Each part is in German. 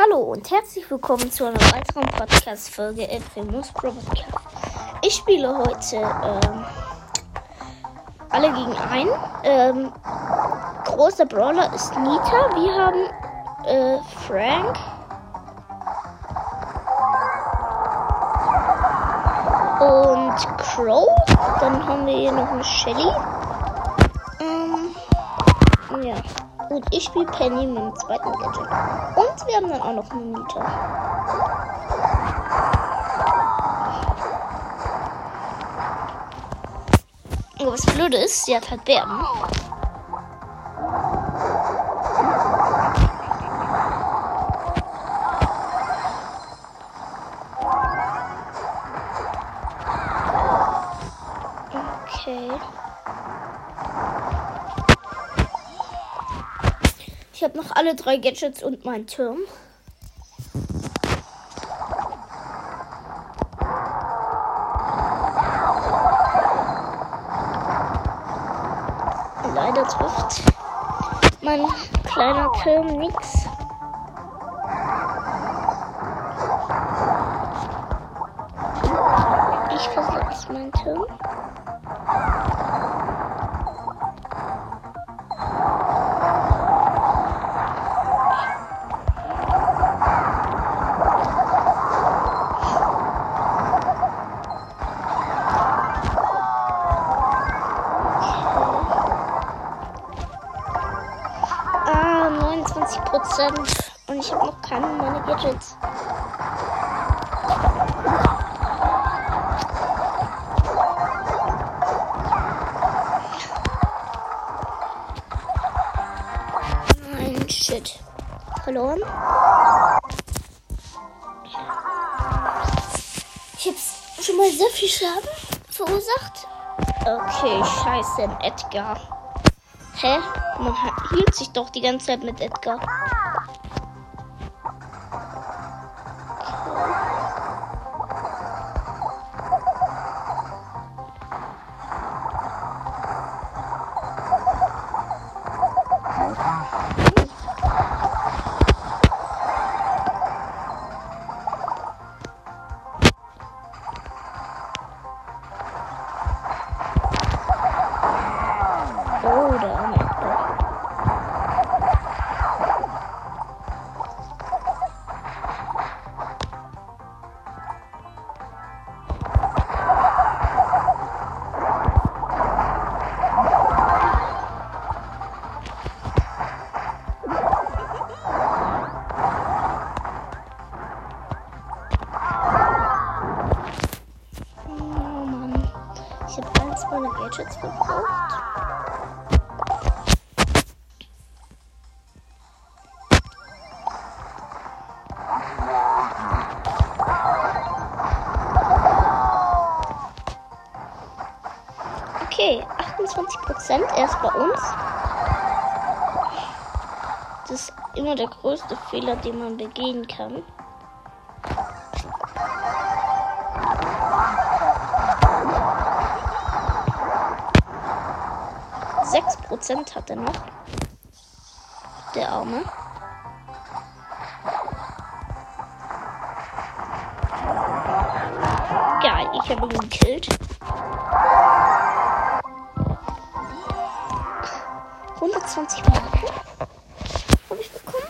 Hallo und herzlich willkommen zu einer weiteren Podcast-Folge El Primus Podcast. Ich spiele heute ähm, alle gegen einen. Ähm, großer Brawler ist Nita. Wir haben äh, Frank. Und Crow. Dann haben wir hier noch eine Shelly. Ähm, ja. Und ich spiele Penny mit dem zweiten Gadget. Und wir haben dann auch noch einen Nita. Aber was blöd ist, sie hat halt Bären. Habe noch alle drei Gadgets und meinen Turm. Leider trifft mein kleiner Turm nichts. Ich versetze meinen Turm. Prozent. Und ich habe noch keine meiner Gadgets. Nein, shit. Verloren. Ich habe schon mal sehr viel Schaden verursacht. Okay, scheiße, Edgar. Hä? Man hielt sich doch die ganze Zeit mit Edgar. Ich habe eins meiner Gadgets verbraucht. Okay, 28 Prozent erst bei uns. Das ist immer der größte Fehler, den man begehen kann. Prozent hat er noch. Der Arme. Geil, ich habe ihn gekillt. 120 Marken habe ich bekommen.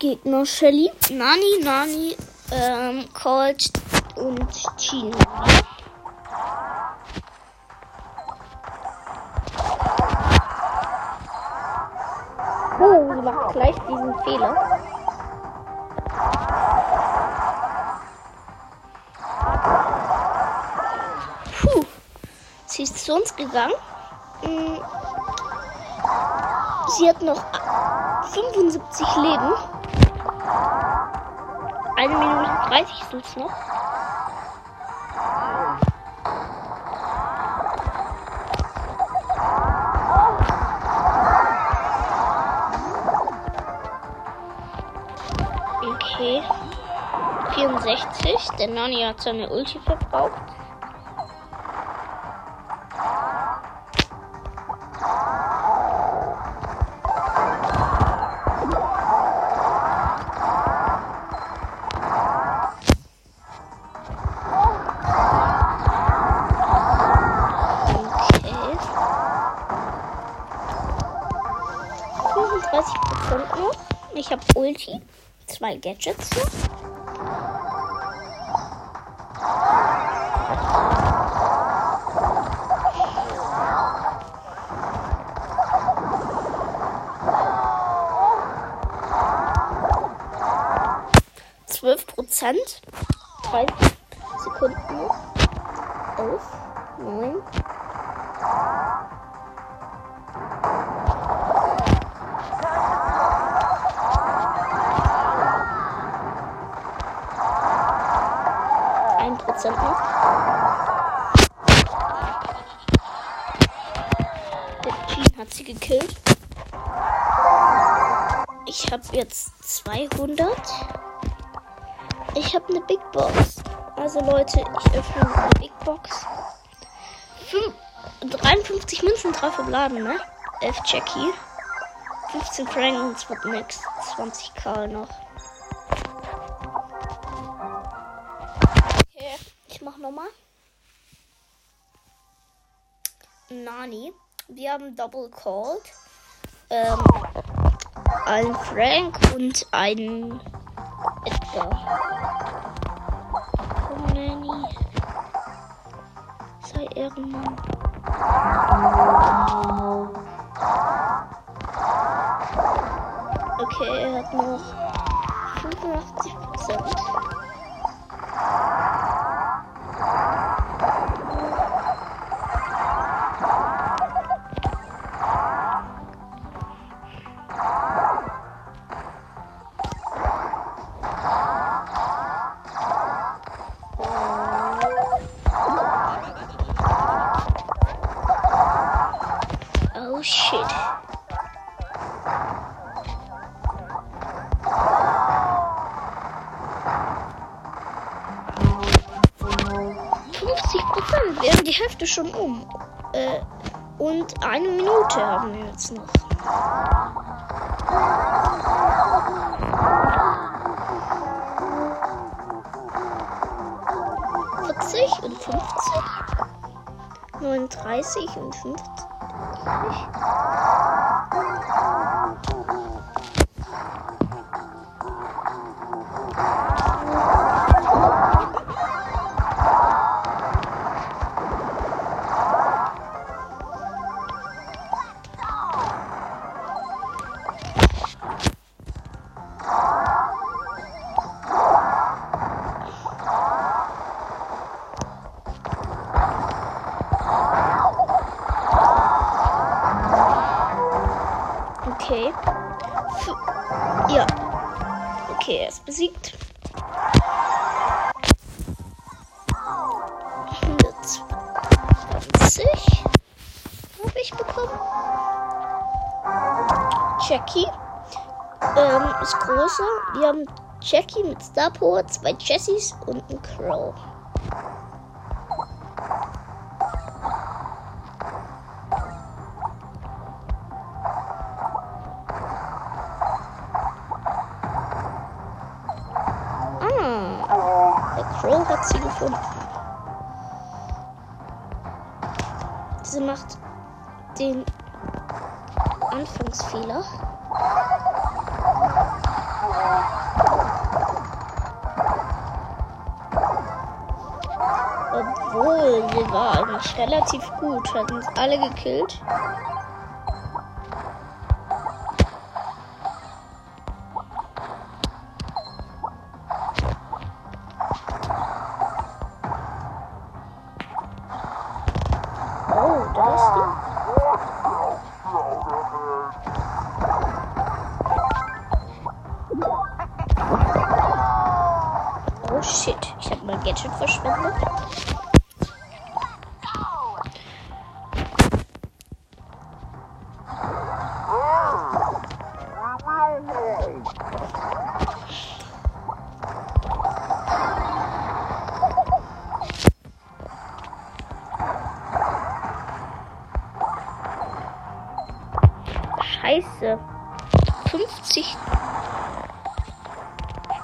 Gegner Shelly, Nani, Nani, ähm, Colt und Chino. Fehler. Puh. Sie ist zu uns gegangen. Mm. Sie hat noch 75 Leben. Eine Minute 30 sind es noch. 60. denn Nani hat seine Ulti verbraucht. Okay. 35 Prozent. Ich habe Ulti. Zwei Gadgets noch. 53 Münzen drauf verbleiben, ne? 11 Jackie. 15 Franks wird nix. 20k noch. nochmal. Nani. Wir haben Double Called. Ähm, ein Frank und ein Edgar. Komm, Nani. Sei Ehrenmann. Okay, er hat noch 85 Prozent. Schon um. Äh, und eine Minute haben wir jetzt noch. Vierzig und fünfzig. Neununddreißig und fünfzig. Ähm, ist großer. Wir haben Jackie mit Star Power, zwei Jessies und ein Crow. gefunden. Sie macht den Anfangsfehler. Obwohl, sie war eigentlich relativ gut, hatten uns alle gekillt.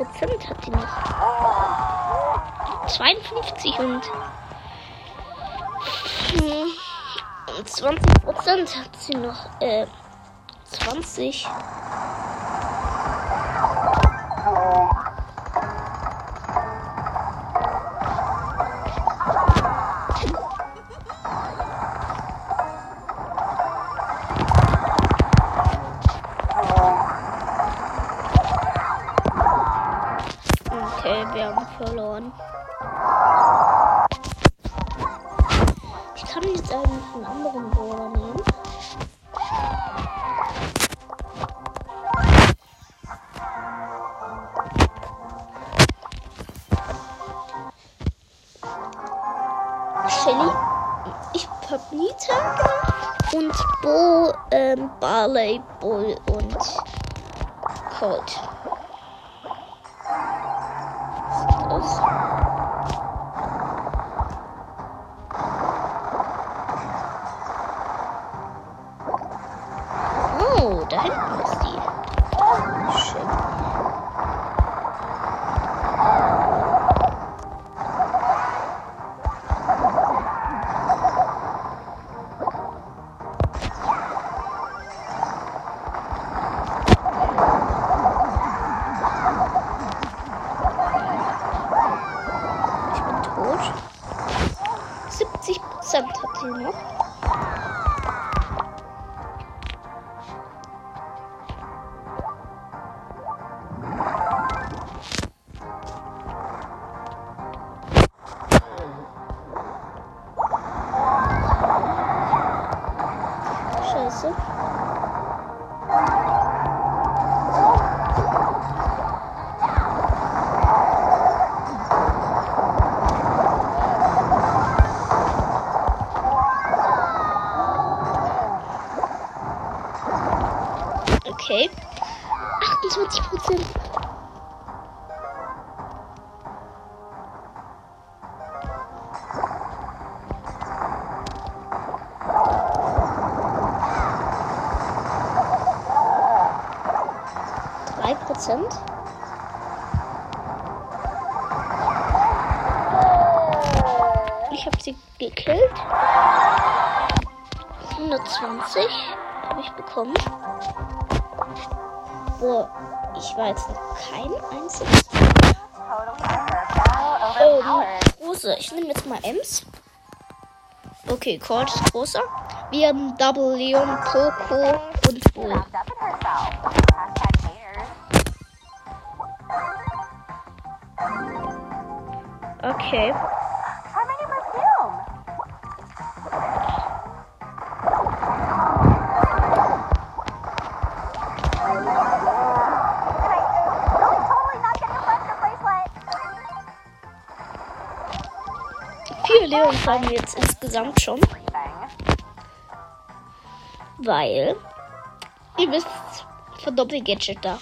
Prozent hat die noch. 52 und 20 Prozent hat sie noch. Äh, 20. Shelly. Ich hab Nita. Und Bo, ähm, Barley, Bull und Colt. 70 Prozent hat Prozent. Ich habe sie gekillt. 120 habe ich bekommen. Boah, ich war jetzt noch kein einziges. Ähm, große. Ich nehme jetzt mal Ems. Okay, Colt ist großer. Wir haben Double Leon, Poco und Bull. Leons haben jetzt insgesamt schon. Weil. Ihr wisst, Verdoppel-Gadget da.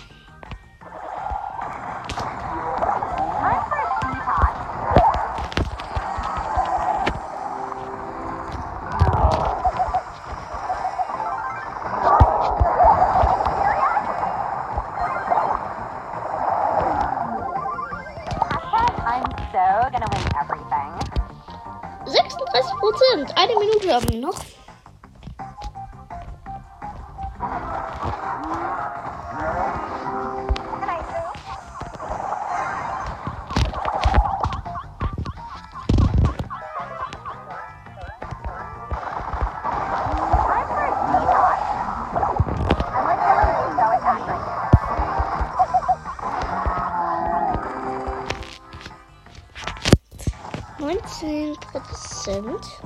Prozent. Eine Minute haben wir noch. Prozent. Post.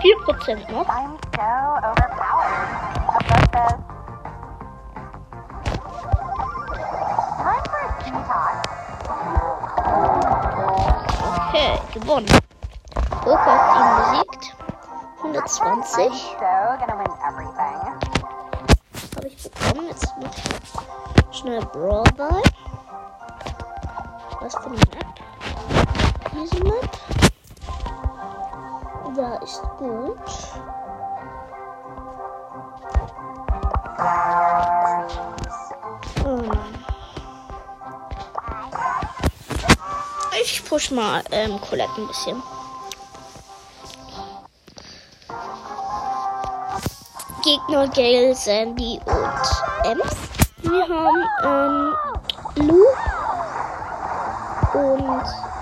Vier Prozent noch. Detox. Okay, gewonnen. Hat ihn besiegt. I'm 120 bekommen. Jetzt mache ich schnell Brawl Ball. Was für eine Map? Diese Map. Da ist gut. Nein. Ich push mal ähm, Colette ein bisschen. Gegner Gale, Sandy und Ems. Wir haben ähm, Lou und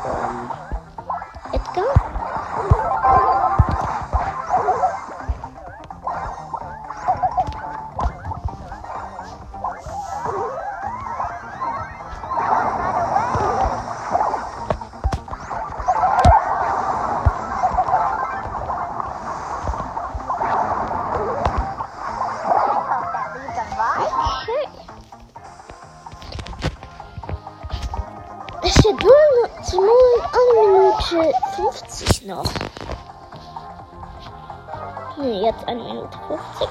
Minute 50. I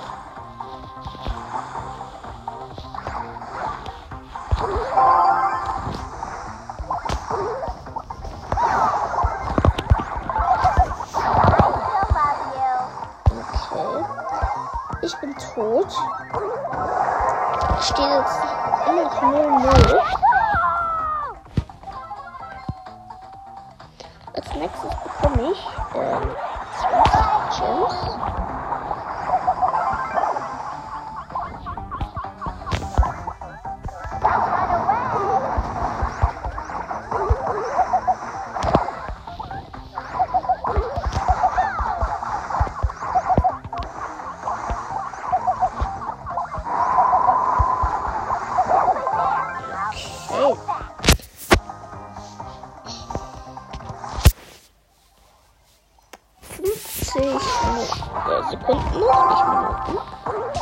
still love you. Okay. Ich bin tot. Steht jetzt immer noch 0-0. 最喜，多情多情。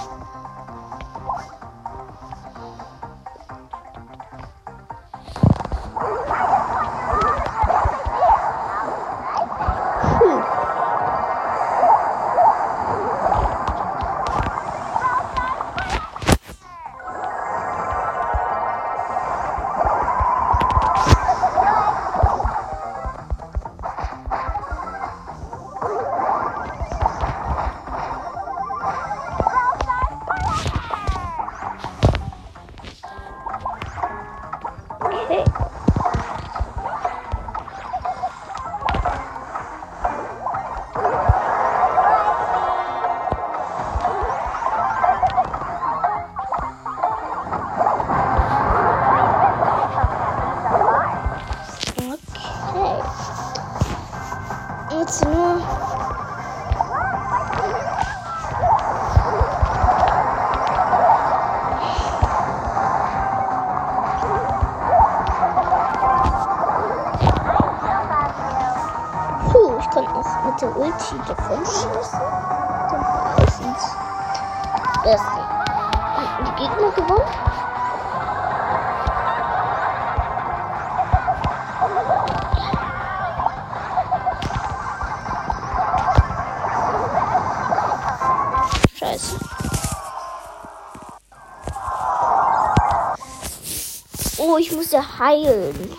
Ich muss ja heilen.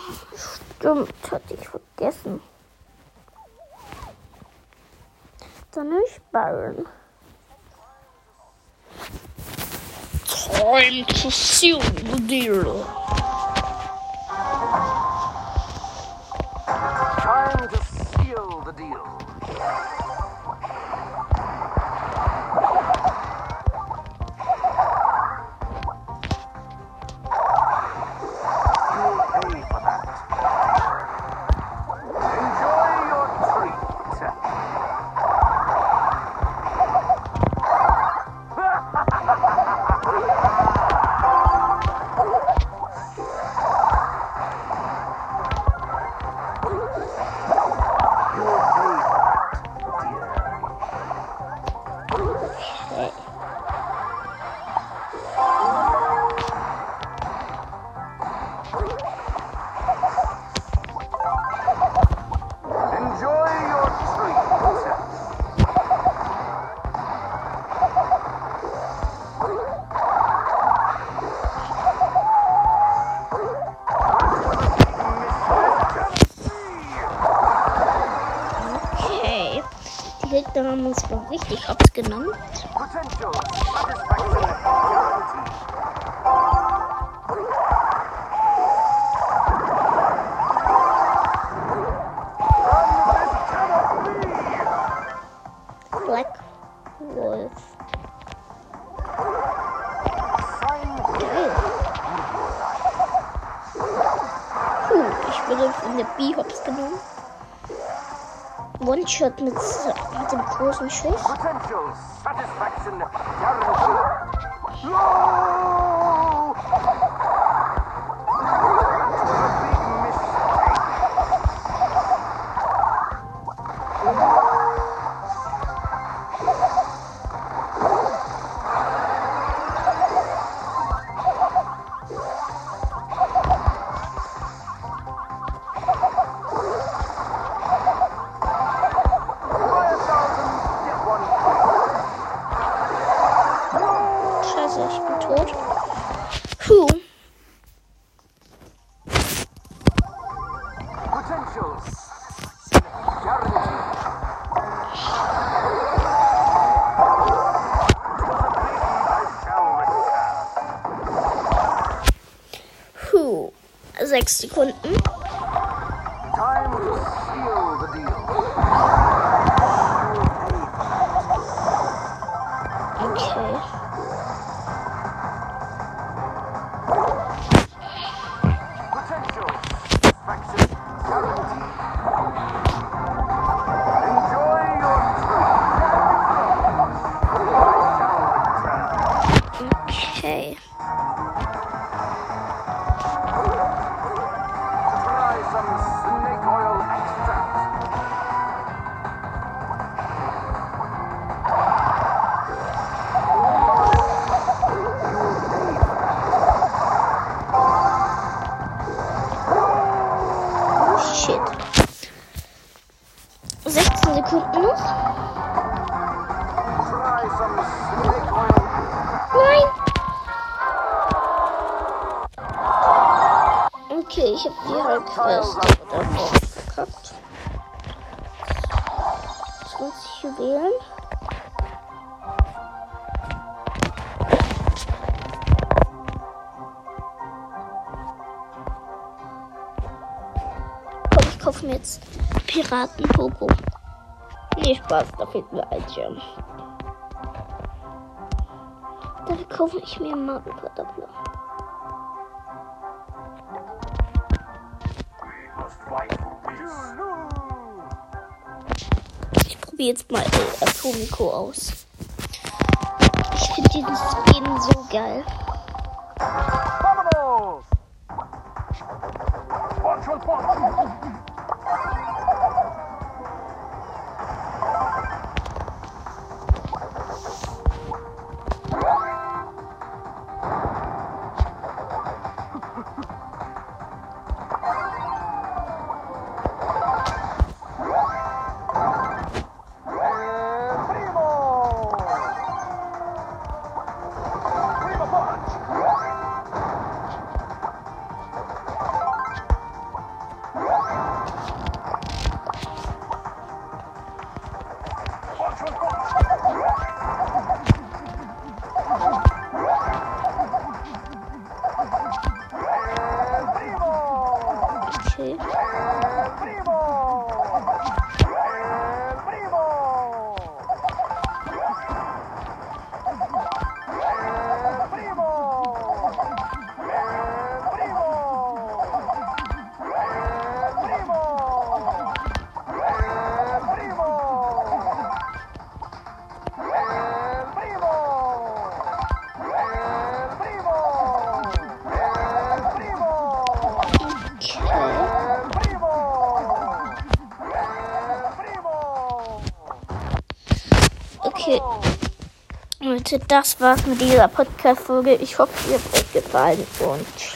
Stimmt, hatte ich vergessen. Dann nicht Baron. Time to seal the deal. Gegner haben uns mal richtig hops genommen. Black Wolf. Geil. Puh, ich wurde von der B-Hops genommen. One-Shot mit, mit dem großen Schuss. potential satisfaction guaranteed. No! Sekunden. Okay. Ich habe die Halbquest oder verkackt. 20 Juwelen. Komm, ich kaufe mir jetzt Piraten-Popo. Nee, Spaß, da fehlt mir ein Gem. Dafür kaufe ich mir einen probiere jetzt mal Atomico aus. Ich finde diesen Skin so geil. Watch. আছে Leute, das war's mit dieser Podcast-Folge. Ich hoffe, ihr habt euch gefallen und ciao.